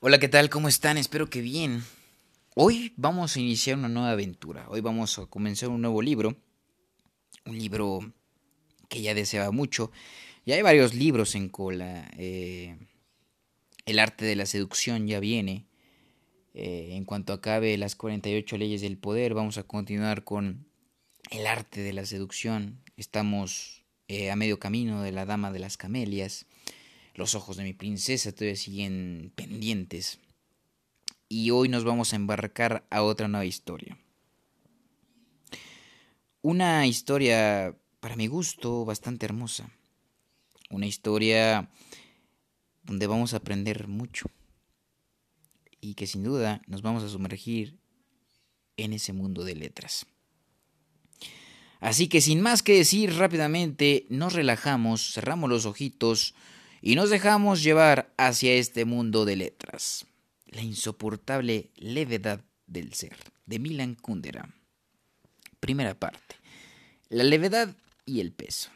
Hola, ¿qué tal? ¿Cómo están? Espero que bien. Hoy vamos a iniciar una nueva aventura. Hoy vamos a comenzar un nuevo libro. Un libro que ya deseaba mucho. Ya hay varios libros en cola. Eh, el arte de la seducción ya viene. Eh, en cuanto acabe las 48 leyes del poder, vamos a continuar con el arte de la seducción. Estamos eh, a medio camino de la Dama de las Camelias. Los ojos de mi princesa todavía siguen pendientes. Y hoy nos vamos a embarcar a otra nueva historia. Una historia, para mi gusto, bastante hermosa. Una historia donde vamos a aprender mucho. Y que sin duda nos vamos a sumergir en ese mundo de letras. Así que sin más que decir rápidamente, nos relajamos, cerramos los ojitos, y nos dejamos llevar hacia este mundo de letras. La insoportable levedad del ser, de Milan Kundera. Primera parte. La levedad y el peso.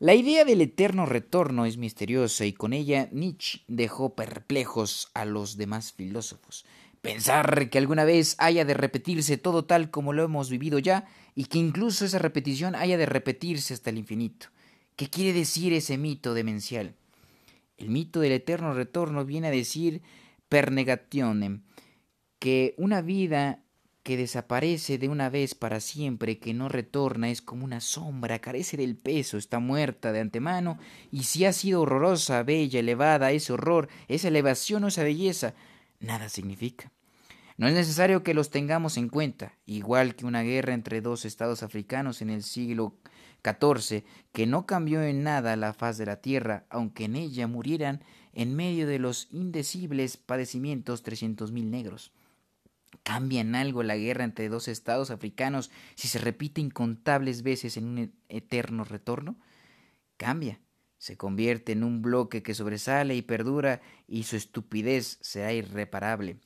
La idea del eterno retorno es misteriosa y con ella Nietzsche dejó perplejos a los demás filósofos. Pensar que alguna vez haya de repetirse todo tal como lo hemos vivido ya y que incluso esa repetición haya de repetirse hasta el infinito. ¿Qué quiere decir ese mito demencial? El mito del eterno retorno viene a decir per negationem, que una vida que desaparece de una vez para siempre, que no retorna, es como una sombra, carece del peso, está muerta de antemano, y si ha sido horrorosa, bella, elevada, ese horror, esa elevación o esa belleza, nada significa. No es necesario que los tengamos en cuenta, igual que una guerra entre dos estados africanos en el siglo XIV, que no cambió en nada la faz de la tierra, aunque en ella murieran en medio de los indecibles padecimientos trescientos mil negros. ¿Cambia en algo la guerra entre dos estados africanos si se repite incontables veces en un eterno retorno? Cambia, se convierte en un bloque que sobresale y perdura y su estupidez será irreparable.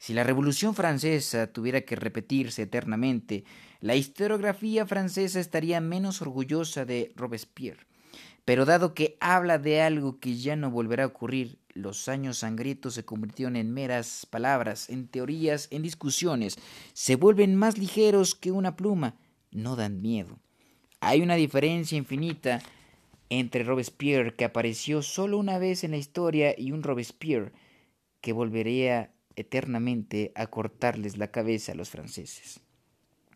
Si la Revolución Francesa tuviera que repetirse eternamente, la historiografía francesa estaría menos orgullosa de Robespierre. Pero dado que habla de algo que ya no volverá a ocurrir, los años sangrientos se convirtieron en meras palabras, en teorías, en discusiones, se vuelven más ligeros que una pluma, no dan miedo. Hay una diferencia infinita entre Robespierre, que apareció solo una vez en la historia, y un Robespierre que volvería eternamente a cortarles la cabeza a los franceses.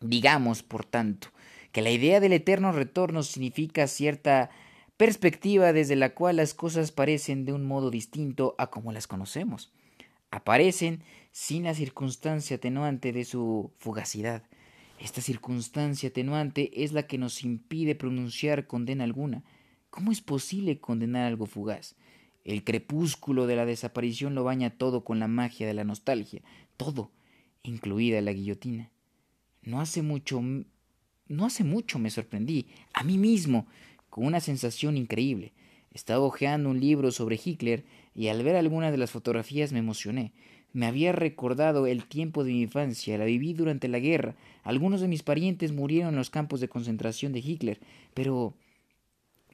Digamos, por tanto, que la idea del eterno retorno significa cierta perspectiva desde la cual las cosas parecen de un modo distinto a como las conocemos. Aparecen sin la circunstancia atenuante de su fugacidad. Esta circunstancia atenuante es la que nos impide pronunciar condena alguna. ¿Cómo es posible condenar algo fugaz? El crepúsculo de la desaparición lo baña todo con la magia de la nostalgia, todo, incluida la guillotina. No hace mucho no hace mucho me sorprendí, a mí mismo, con una sensación increíble. Estaba hojeando un libro sobre Hitler y al ver algunas de las fotografías me emocioné. Me había recordado el tiempo de mi infancia, la viví durante la guerra. Algunos de mis parientes murieron en los campos de concentración de Hitler, pero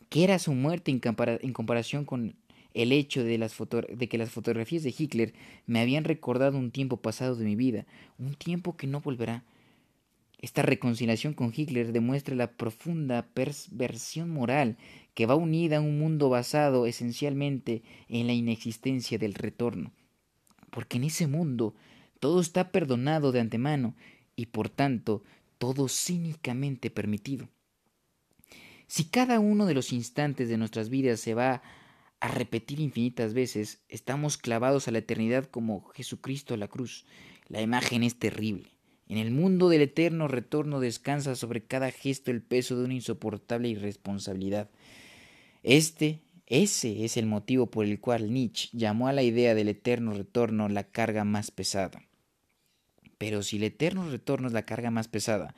¿qué era su muerte en, comparación con el hecho de, las de que las fotografías de Hitler me habían recordado un tiempo pasado de mi vida, un tiempo que no volverá. Esta reconciliación con Hitler demuestra la profunda perversión moral que va unida a un mundo basado esencialmente en la inexistencia del retorno. Porque en ese mundo todo está perdonado de antemano y por tanto todo cínicamente permitido. Si cada uno de los instantes de nuestras vidas se va a repetir infinitas veces, estamos clavados a la eternidad como Jesucristo a la cruz. La imagen es terrible. En el mundo del eterno retorno descansa sobre cada gesto el peso de una insoportable irresponsabilidad. Este, ese es el motivo por el cual Nietzsche llamó a la idea del eterno retorno la carga más pesada. Pero si el eterno retorno es la carga más pesada,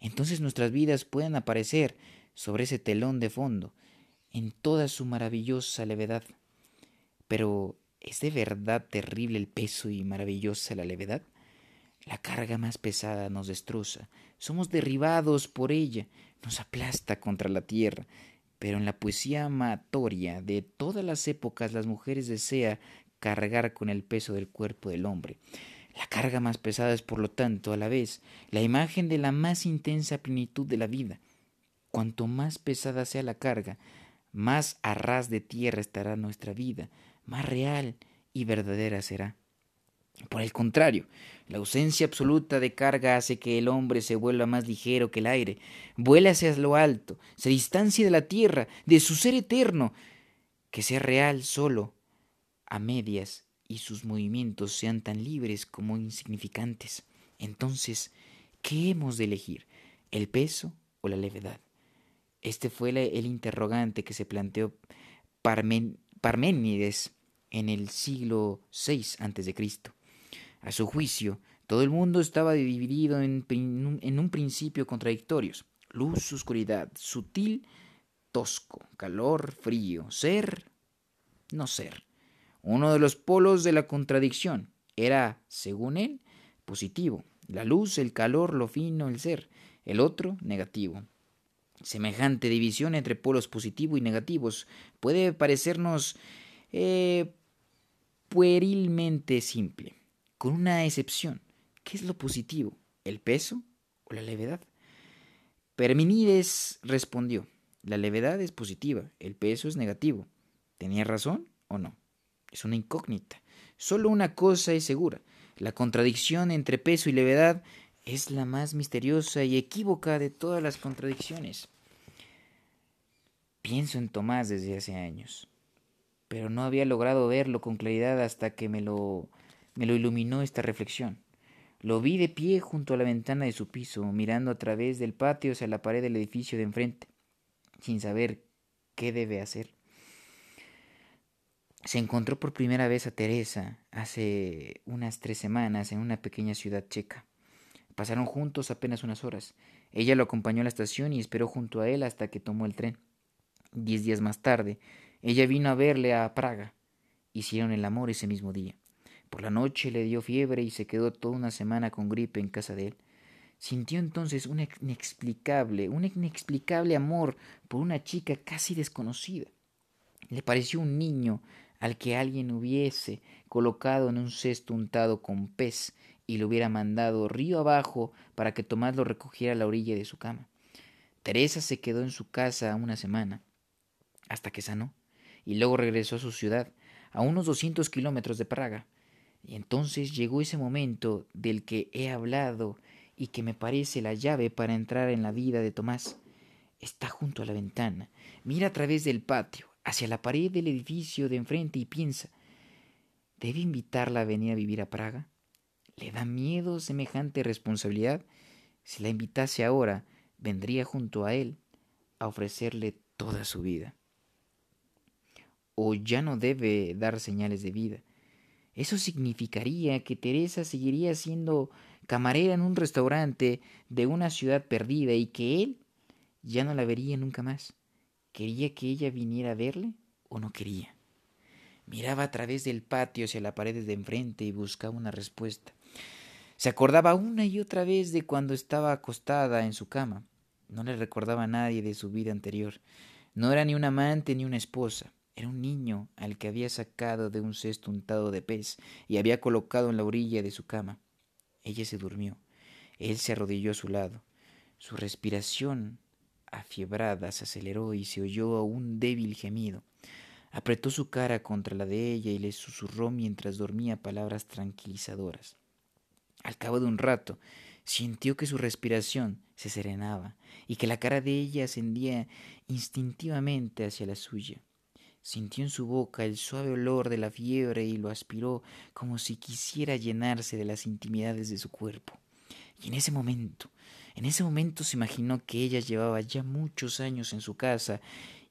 entonces nuestras vidas pueden aparecer sobre ese telón de fondo, en toda su maravillosa levedad. Pero ¿es de verdad terrible el peso y maravillosa la levedad? La carga más pesada nos destroza, somos derribados por ella, nos aplasta contra la tierra. pero en la poesía amatoria de todas las épocas las mujeres desean cargar con el peso del cuerpo del hombre. La carga más pesada es, por lo tanto, a la vez, la imagen de la más intensa plenitud de la vida. Cuanto más pesada sea la carga, más a ras de tierra estará nuestra vida, más real y verdadera será. Por el contrario, la ausencia absoluta de carga hace que el hombre se vuelva más ligero que el aire, vuela hacia lo alto, se distancie de la tierra, de su ser eterno, que sea real solo, a medias, y sus movimientos sean tan libres como insignificantes. Entonces, ¿qué hemos de elegir? ¿El peso o la levedad? Este fue el interrogante que se planteó Parménides en el siglo VI a.C. A su juicio, todo el mundo estaba dividido en, en un principio contradictorios. Luz, oscuridad, sutil, tosco, calor, frío, ser, no ser. Uno de los polos de la contradicción era, según él, positivo. La luz, el calor, lo fino, el ser. El otro, negativo. Semejante división entre polos positivos y negativos puede parecernos eh, puerilmente simple, con una excepción. ¿Qué es lo positivo? ¿El peso o la levedad? Perminides respondió, la levedad es positiva, el peso es negativo. ¿Tenía razón o no? Es una incógnita. Solo una cosa es segura. La contradicción entre peso y levedad es la más misteriosa y equívoca de todas las contradicciones. Pienso en Tomás desde hace años, pero no había logrado verlo con claridad hasta que me lo, me lo iluminó esta reflexión. Lo vi de pie junto a la ventana de su piso, mirando a través del patio hacia la pared del edificio de enfrente, sin saber qué debe hacer. Se encontró por primera vez a Teresa hace unas tres semanas en una pequeña ciudad checa. Pasaron juntos apenas unas horas. Ella lo acompañó a la estación y esperó junto a él hasta que tomó el tren. Diez días más tarde, ella vino a verle a Praga. Hicieron el amor ese mismo día. Por la noche le dio fiebre y se quedó toda una semana con gripe en casa de él. Sintió entonces un inexplicable, un inexplicable amor por una chica casi desconocida. Le pareció un niño al que alguien hubiese colocado en un cesto untado con pez y lo hubiera mandado río abajo para que Tomás lo recogiera a la orilla de su cama. Teresa se quedó en su casa una semana, hasta que sanó, y luego regresó a su ciudad, a unos doscientos kilómetros de Praga. Y entonces llegó ese momento del que he hablado y que me parece la llave para entrar en la vida de Tomás. Está junto a la ventana, mira a través del patio, hacia la pared del edificio de enfrente y piensa, ¿debe invitarla a venir a vivir a Praga? ¿Le da miedo semejante responsabilidad? Si la invitase ahora, vendría junto a él a ofrecerle toda su vida. O ya no debe dar señales de vida. Eso significaría que Teresa seguiría siendo camarera en un restaurante de una ciudad perdida y que él ya no la vería nunca más. ¿Quería que ella viniera a verle o no quería? Miraba a través del patio hacia la pared de enfrente y buscaba una respuesta. Se acordaba una y otra vez de cuando estaba acostada en su cama. No le recordaba a nadie de su vida anterior. No era ni un amante ni una esposa. Era un niño al que había sacado de un cesto untado de pez y había colocado en la orilla de su cama. Ella se durmió. Él se arrodilló a su lado. Su respiración afiebrada se aceleró y se oyó un débil gemido. Apretó su cara contra la de ella y le susurró mientras dormía palabras tranquilizadoras. Al cabo de un rato, sintió que su respiración se serenaba y que la cara de ella ascendía instintivamente hacia la suya. Sintió en su boca el suave olor de la fiebre y lo aspiró como si quisiera llenarse de las intimidades de su cuerpo. Y en ese momento en ese momento se imaginó que ella llevaba ya muchos años en su casa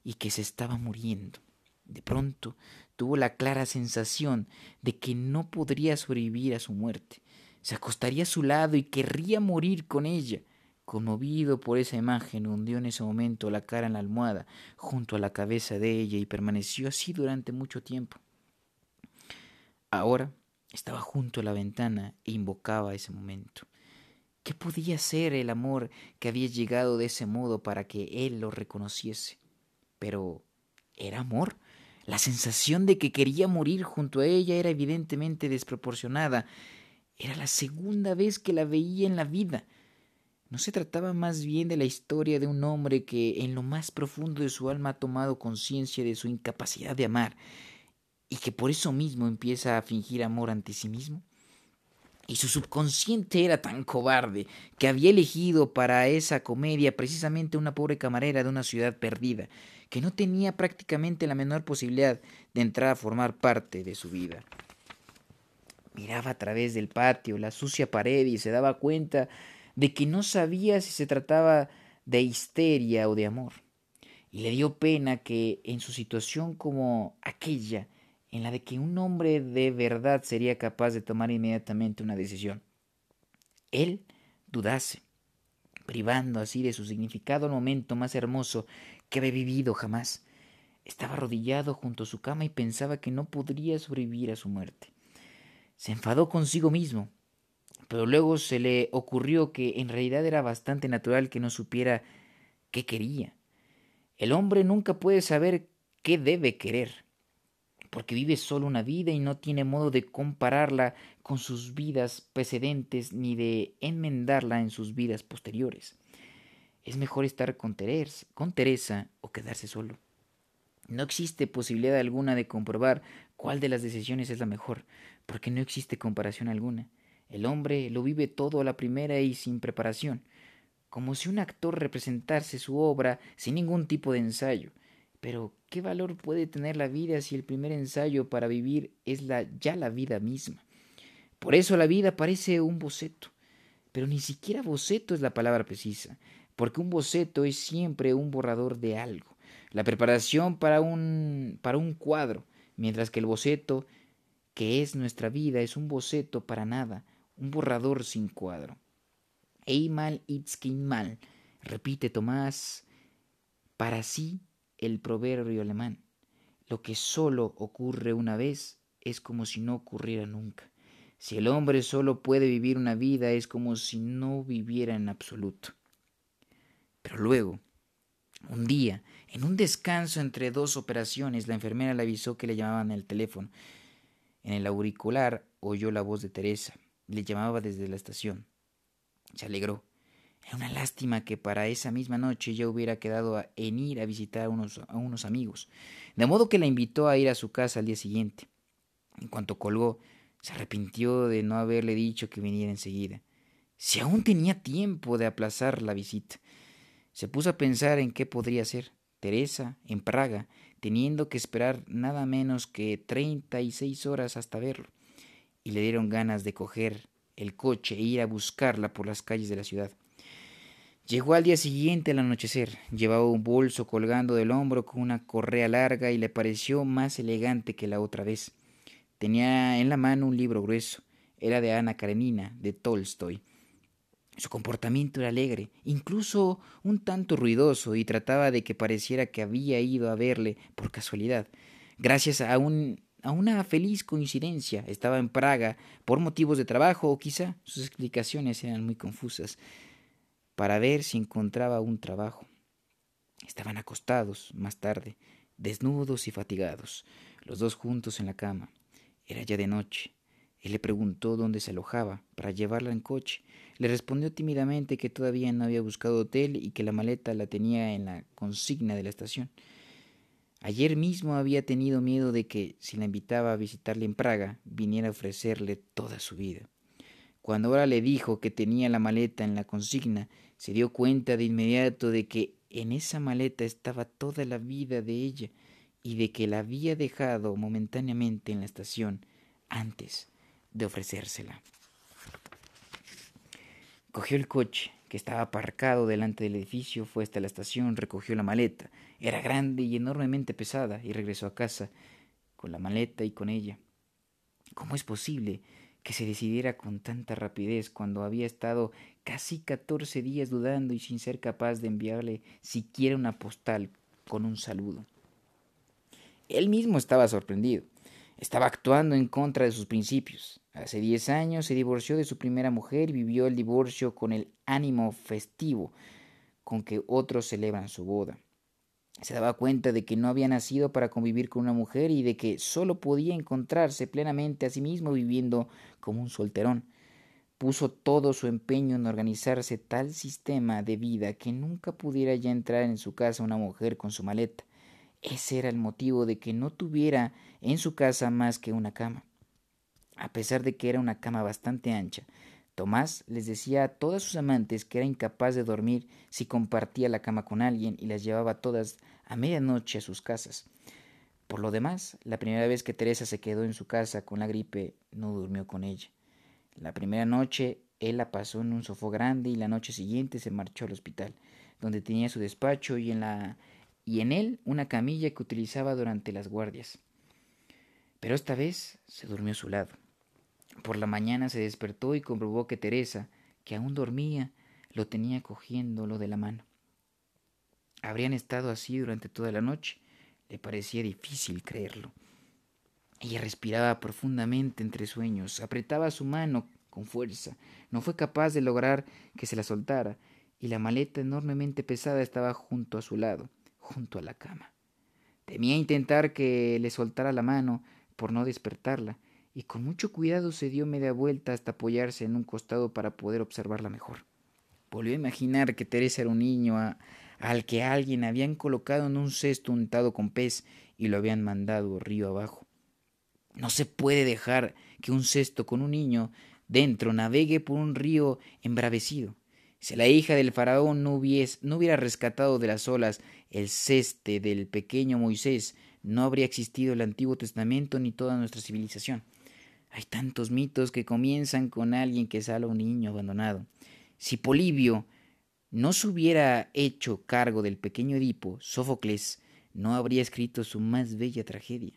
y que se estaba muriendo. De pronto tuvo la clara sensación de que no podría sobrevivir a su muerte. Se acostaría a su lado y querría morir con ella. Conmovido por esa imagen, hundió en ese momento la cara en la almohada junto a la cabeza de ella y permaneció así durante mucho tiempo. Ahora estaba junto a la ventana e invocaba ese momento. ¿Qué podía ser el amor que había llegado de ese modo para que él lo reconociese? Pero, ¿era amor? La sensación de que quería morir junto a ella era evidentemente desproporcionada. Era la segunda vez que la veía en la vida. ¿No se trataba más bien de la historia de un hombre que en lo más profundo de su alma ha tomado conciencia de su incapacidad de amar y que por eso mismo empieza a fingir amor ante sí mismo? Y su subconsciente era tan cobarde que había elegido para esa comedia precisamente una pobre camarera de una ciudad perdida, que no tenía prácticamente la menor posibilidad de entrar a formar parte de su vida. Miraba a través del patio la sucia pared y se daba cuenta de que no sabía si se trataba de histeria o de amor. Y le dio pena que en su situación como aquella, en la de que un hombre de verdad sería capaz de tomar inmediatamente una decisión. Él dudase, privando así de su significado el momento más hermoso que había vivido jamás. Estaba arrodillado junto a su cama y pensaba que no podría sobrevivir a su muerte. Se enfadó consigo mismo, pero luego se le ocurrió que en realidad era bastante natural que no supiera qué quería. El hombre nunca puede saber qué debe querer porque vive solo una vida y no tiene modo de compararla con sus vidas precedentes ni de enmendarla en sus vidas posteriores. Es mejor estar con Teresa, con Teresa o quedarse solo. No existe posibilidad alguna de comprobar cuál de las decisiones es la mejor, porque no existe comparación alguna. El hombre lo vive todo a la primera y sin preparación, como si un actor representase su obra sin ningún tipo de ensayo. Pero, ¿qué valor puede tener la vida si el primer ensayo para vivir es la, ya la vida misma? Por eso la vida parece un boceto, pero ni siquiera boceto es la palabra precisa, porque un boceto es siempre un borrador de algo, la preparación para un, para un cuadro, mientras que el boceto, que es nuestra vida, es un boceto para nada, un borrador sin cuadro. Eimal mal, repite Tomás, para sí el proverbio alemán. Lo que solo ocurre una vez es como si no ocurriera nunca. Si el hombre solo puede vivir una vida es como si no viviera en absoluto. Pero luego, un día, en un descanso entre dos operaciones, la enfermera le avisó que le llamaban al teléfono. En el auricular oyó la voz de Teresa. Le llamaba desde la estación. Se alegró. Era una lástima que para esa misma noche ya hubiera quedado en ir a visitar a unos, amigos, de modo que la invitó a ir a su casa al día siguiente. En cuanto colgó, se arrepintió de no haberle dicho que viniera enseguida. Si aún tenía tiempo de aplazar la visita. Se puso a pensar en qué podría ser. Teresa, en Praga, teniendo que esperar nada menos que treinta y seis horas hasta verlo. Y le dieron ganas de coger el coche e ir a buscarla por las calles de la ciudad. Llegó al día siguiente al anochecer. Llevaba un bolso colgando del hombro con una correa larga y le pareció más elegante que la otra vez. Tenía en la mano un libro grueso. Era de Ana Karenina, de Tolstoy. Su comportamiento era alegre, incluso un tanto ruidoso, y trataba de que pareciera que había ido a verle por casualidad. Gracias a un a una feliz coincidencia. Estaba en Praga por motivos de trabajo o quizá sus explicaciones eran muy confusas para ver si encontraba un trabajo. Estaban acostados, más tarde, desnudos y fatigados, los dos juntos en la cama. Era ya de noche. Él le preguntó dónde se alojaba para llevarla en coche. Le respondió tímidamente que todavía no había buscado hotel y que la maleta la tenía en la consigna de la estación. Ayer mismo había tenido miedo de que, si la invitaba a visitarle en Praga, viniera a ofrecerle toda su vida. Cuando ahora le dijo que tenía la maleta en la consigna, se dio cuenta de inmediato de que en esa maleta estaba toda la vida de ella y de que la había dejado momentáneamente en la estación antes de ofrecérsela. Cogió el coche, que estaba aparcado delante del edificio, fue hasta la estación, recogió la maleta. Era grande y enormemente pesada, y regresó a casa con la maleta y con ella. ¿Cómo es posible que se decidiera con tanta rapidez cuando había estado casi catorce días dudando y sin ser capaz de enviarle siquiera una postal con un saludo. Él mismo estaba sorprendido. Estaba actuando en contra de sus principios. Hace diez años se divorció de su primera mujer y vivió el divorcio con el ánimo festivo con que otros celebran su boda. Se daba cuenta de que no había nacido para convivir con una mujer y de que solo podía encontrarse plenamente a sí mismo viviendo como un solterón. Puso todo su empeño en organizarse tal sistema de vida que nunca pudiera ya entrar en su casa una mujer con su maleta. Ese era el motivo de que no tuviera en su casa más que una cama. A pesar de que era una cama bastante ancha, Tomás les decía a todas sus amantes que era incapaz de dormir si compartía la cama con alguien y las llevaba todas a medianoche a sus casas. Por lo demás, la primera vez que Teresa se quedó en su casa con la gripe, no durmió con ella. La primera noche él la pasó en un sofá grande y la noche siguiente se marchó al hospital, donde tenía su despacho y en, la, y en él una camilla que utilizaba durante las guardias. Pero esta vez se durmió a su lado. Por la mañana se despertó y comprobó que Teresa, que aún dormía, lo tenía cogiéndolo de la mano. Habrían estado así durante toda la noche. Le parecía difícil creerlo. Ella respiraba profundamente entre sueños, apretaba su mano con fuerza. No fue capaz de lograr que se la soltara, y la maleta enormemente pesada estaba junto a su lado, junto a la cama. Temía intentar que le soltara la mano por no despertarla, y con mucho cuidado se dio media vuelta hasta apoyarse en un costado para poder observarla mejor. Volvió a imaginar que Teresa era un niño al que alguien habían colocado en un cesto untado con pez y lo habían mandado río abajo. No se puede dejar que un cesto con un niño dentro navegue por un río embravecido. Si la hija del faraón no, hubiera rescatado de las olas el ceste del pequeño Moisés, no habría existido el Antiguo Testamento ni toda nuestra civilización. Hay tantos mitos que comienzan con alguien que sale a un niño abandonado. Si Polibio no se hubiera hecho cargo del pequeño Edipo, Sófocles no habría escrito su más bella tragedia.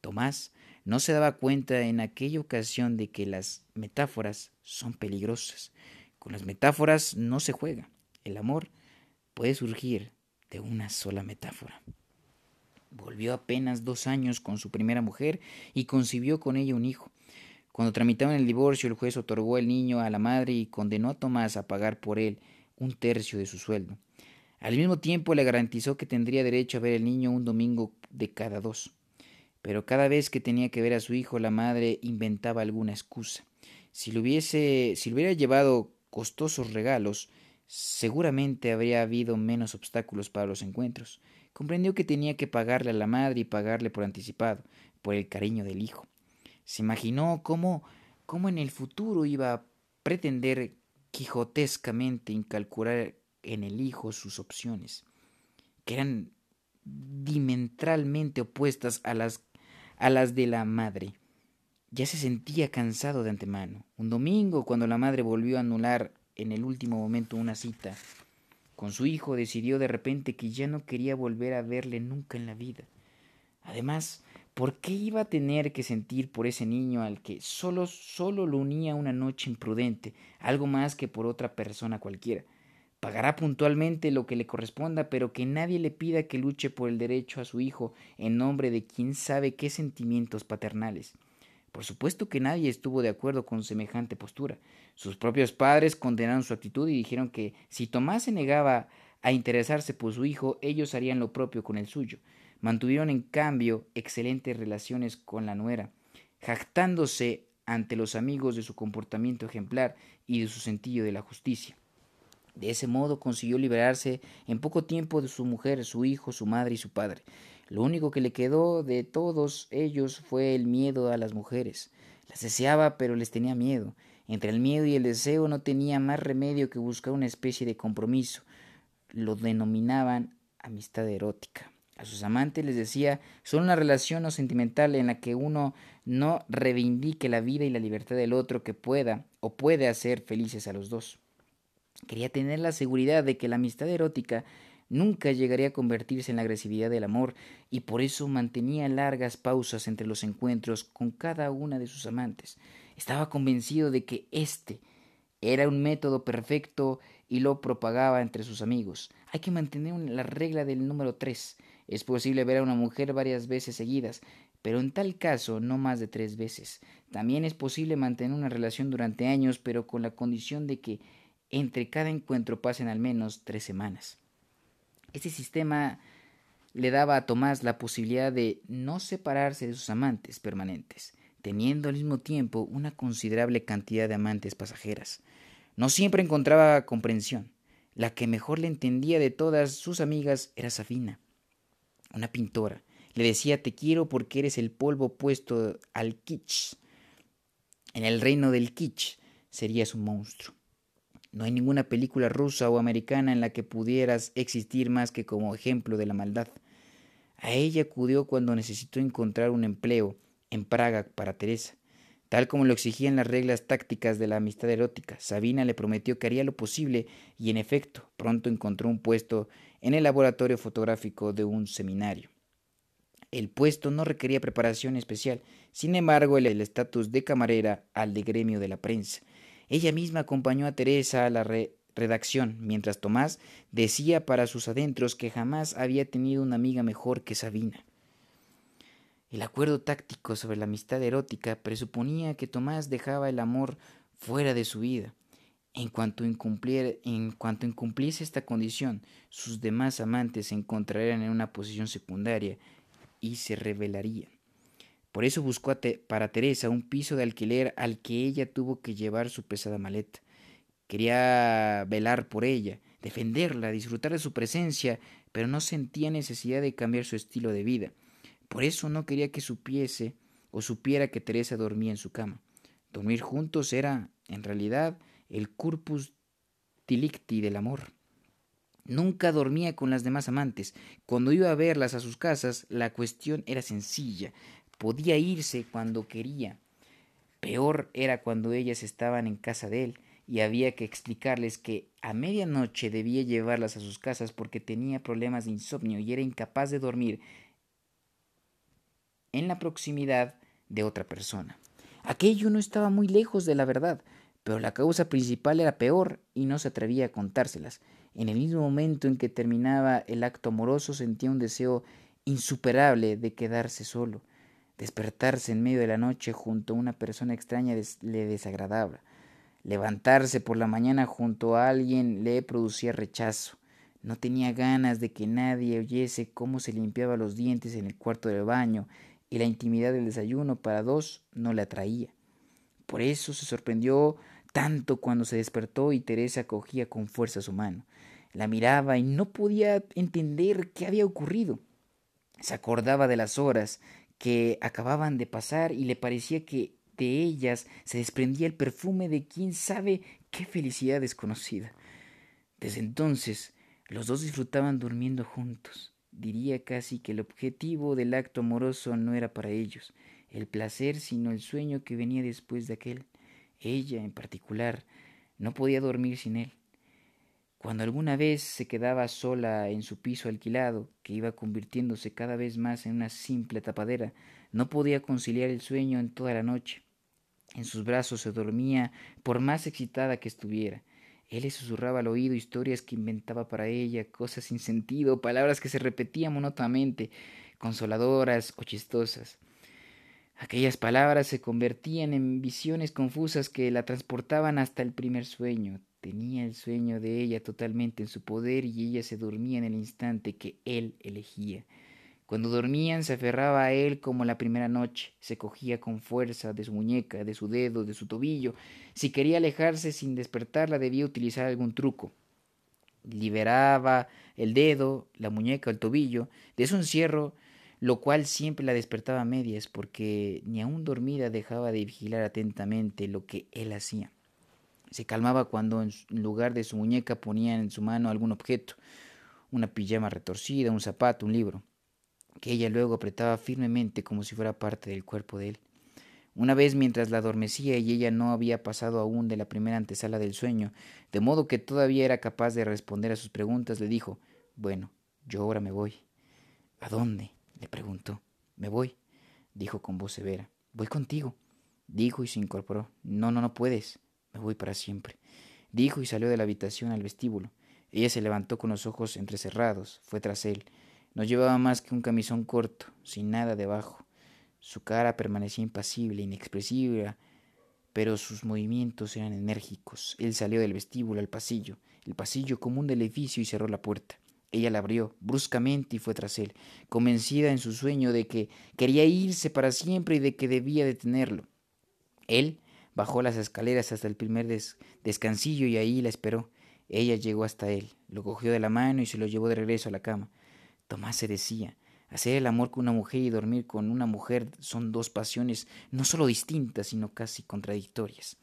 Tomás no se daba cuenta en aquella ocasión de que las metáforas son peligrosas. Con las metáforas no se juega. El amor puede surgir de una sola metáfora. Volvió apenas dos años con su primera mujer y concibió con ella un hijo. Cuando tramitaban el divorcio, el juez otorgó el niño a la madre y condenó a Tomás a pagar por él un tercio de su sueldo. Al mismo tiempo le garantizó que tendría derecho a ver el niño un domingo de cada dos. Pero cada vez que tenía que ver a su hijo, la madre inventaba alguna excusa. Si le hubiese, si le hubiera llevado costosos regalos, seguramente habría habido menos obstáculos para los encuentros. Comprendió que tenía que pagarle a la madre y pagarle por anticipado, por el cariño del hijo. Se imaginó cómo, cómo en el futuro iba a pretender quijotescamente incalcular en el hijo sus opciones, que eran diametralmente opuestas a las a las de la madre. Ya se sentía cansado de antemano. Un domingo, cuando la madre volvió a anular en el último momento una cita con su hijo, decidió de repente que ya no quería volver a verle nunca en la vida. Además, ¿por qué iba a tener que sentir por ese niño al que solo, solo lo unía una noche imprudente, algo más que por otra persona cualquiera? Pagará puntualmente lo que le corresponda, pero que nadie le pida que luche por el derecho a su hijo en nombre de quién sabe qué sentimientos paternales. Por supuesto que nadie estuvo de acuerdo con semejante postura. Sus propios padres condenaron su actitud y dijeron que si Tomás se negaba a interesarse por su hijo, ellos harían lo propio con el suyo. Mantuvieron en cambio excelentes relaciones con la nuera, jactándose ante los amigos de su comportamiento ejemplar y de su sentido de la justicia. De ese modo consiguió liberarse en poco tiempo de su mujer, su hijo, su madre y su padre. Lo único que le quedó de todos ellos fue el miedo a las mujeres. Las deseaba, pero les tenía miedo. Entre el miedo y el deseo no tenía más remedio que buscar una especie de compromiso. Lo denominaban amistad erótica. A sus amantes les decía, son una relación o sentimental en la que uno no reivindique la vida y la libertad del otro que pueda o puede hacer felices a los dos. Quería tener la seguridad de que la amistad erótica nunca llegaría a convertirse en la agresividad del amor y por eso mantenía largas pausas entre los encuentros con cada una de sus amantes. Estaba convencido de que éste era un método perfecto y lo propagaba entre sus amigos. Hay que mantener la regla del número tres. Es posible ver a una mujer varias veces seguidas, pero en tal caso no más de tres veces. También es posible mantener una relación durante años, pero con la condición de que entre cada encuentro pasen al menos tres semanas. Este sistema le daba a Tomás la posibilidad de no separarse de sus amantes permanentes, teniendo al mismo tiempo una considerable cantidad de amantes pasajeras. No siempre encontraba comprensión. La que mejor le entendía de todas sus amigas era Safina, una pintora. Le decía te quiero porque eres el polvo puesto al kitsch. En el reino del kitsch serías un monstruo. No hay ninguna película rusa o americana en la que pudieras existir más que como ejemplo de la maldad. A ella acudió cuando necesitó encontrar un empleo en Praga para Teresa. Tal como lo exigían las reglas tácticas de la amistad erótica, Sabina le prometió que haría lo posible y en efecto pronto encontró un puesto en el laboratorio fotográfico de un seminario. El puesto no requería preparación especial, sin embargo el estatus de camarera al de gremio de la prensa ella misma acompañó a Teresa a la redacción, mientras Tomás decía para sus adentros que jamás había tenido una amiga mejor que Sabina. El acuerdo táctico sobre la amistad erótica presuponía que Tomás dejaba el amor fuera de su vida. En cuanto, en cuanto incumpliese esta condición, sus demás amantes se encontrarían en una posición secundaria y se rebelarían. Por eso buscó para Teresa un piso de alquiler al que ella tuvo que llevar su pesada maleta. Quería velar por ella, defenderla, disfrutar de su presencia, pero no sentía necesidad de cambiar su estilo de vida. Por eso no quería que supiese o supiera que Teresa dormía en su cama. Dormir juntos era, en realidad, el corpus delicti del amor. Nunca dormía con las demás amantes. Cuando iba a verlas a sus casas, la cuestión era sencilla podía irse cuando quería. Peor era cuando ellas estaban en casa de él y había que explicarles que a medianoche debía llevarlas a sus casas porque tenía problemas de insomnio y era incapaz de dormir en la proximidad de otra persona. Aquello no estaba muy lejos de la verdad, pero la causa principal era peor y no se atrevía a contárselas. En el mismo momento en que terminaba el acto amoroso sentía un deseo insuperable de quedarse solo. Despertarse en medio de la noche junto a una persona extraña le desagradaba. Levantarse por la mañana junto a alguien le producía rechazo. No tenía ganas de que nadie oyese cómo se limpiaba los dientes en el cuarto del baño y la intimidad del desayuno para dos no le atraía. Por eso se sorprendió tanto cuando se despertó y Teresa cogía con fuerza su mano. La miraba y no podía entender qué había ocurrido. Se acordaba de las horas que acababan de pasar y le parecía que de ellas se desprendía el perfume de quién sabe qué felicidad desconocida. Desde entonces los dos disfrutaban durmiendo juntos. Diría casi que el objetivo del acto amoroso no era para ellos el placer, sino el sueño que venía después de aquel. Ella, en particular, no podía dormir sin él. Cuando alguna vez se quedaba sola en su piso alquilado, que iba convirtiéndose cada vez más en una simple tapadera, no podía conciliar el sueño en toda la noche. En sus brazos se dormía, por más excitada que estuviera. Él le susurraba al oído historias que inventaba para ella, cosas sin sentido, palabras que se repetían monótonamente, consoladoras o chistosas. Aquellas palabras se convertían en visiones confusas que la transportaban hasta el primer sueño, Tenía el sueño de ella totalmente en su poder y ella se dormía en el instante que él elegía. Cuando dormían se aferraba a él como la primera noche, se cogía con fuerza de su muñeca, de su dedo, de su tobillo. Si quería alejarse sin despertarla debía utilizar algún truco. Liberaba el dedo, la muñeca el tobillo de su encierro, lo cual siempre la despertaba a medias, porque ni aun dormida dejaba de vigilar atentamente lo que él hacía. Se calmaba cuando en lugar de su muñeca ponía en su mano algún objeto, una pijama retorcida, un zapato, un libro, que ella luego apretaba firmemente como si fuera parte del cuerpo de él. Una vez mientras la adormecía y ella no había pasado aún de la primera antesala del sueño, de modo que todavía era capaz de responder a sus preguntas, le dijo Bueno, yo ahora me voy. ¿A dónde? le preguntó. Me voy, dijo con voz severa. Voy contigo, dijo y se incorporó. No, no, no puedes. Me voy para siempre, dijo y salió de la habitación al vestíbulo. Ella se levantó con los ojos entrecerrados, fue tras él. No llevaba más que un camisón corto, sin nada debajo. Su cara permanecía impasible, inexpresiva, pero sus movimientos eran enérgicos. Él salió del vestíbulo al pasillo, el pasillo común del edificio y cerró la puerta. Ella la abrió bruscamente y fue tras él, convencida en su sueño de que quería irse para siempre y de que debía detenerlo. Él bajó las escaleras hasta el primer descansillo y ahí la esperó. Ella llegó hasta él, lo cogió de la mano y se lo llevó de regreso a la cama. Tomás se decía, hacer el amor con una mujer y dormir con una mujer son dos pasiones no solo distintas, sino casi contradictorias.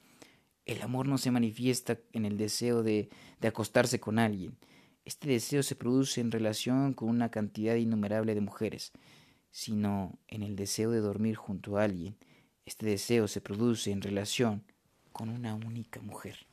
El amor no se manifiesta en el deseo de, de acostarse con alguien. Este deseo se produce en relación con una cantidad innumerable de mujeres, sino en el deseo de dormir junto a alguien. Este deseo se produce en relación con una única mujer.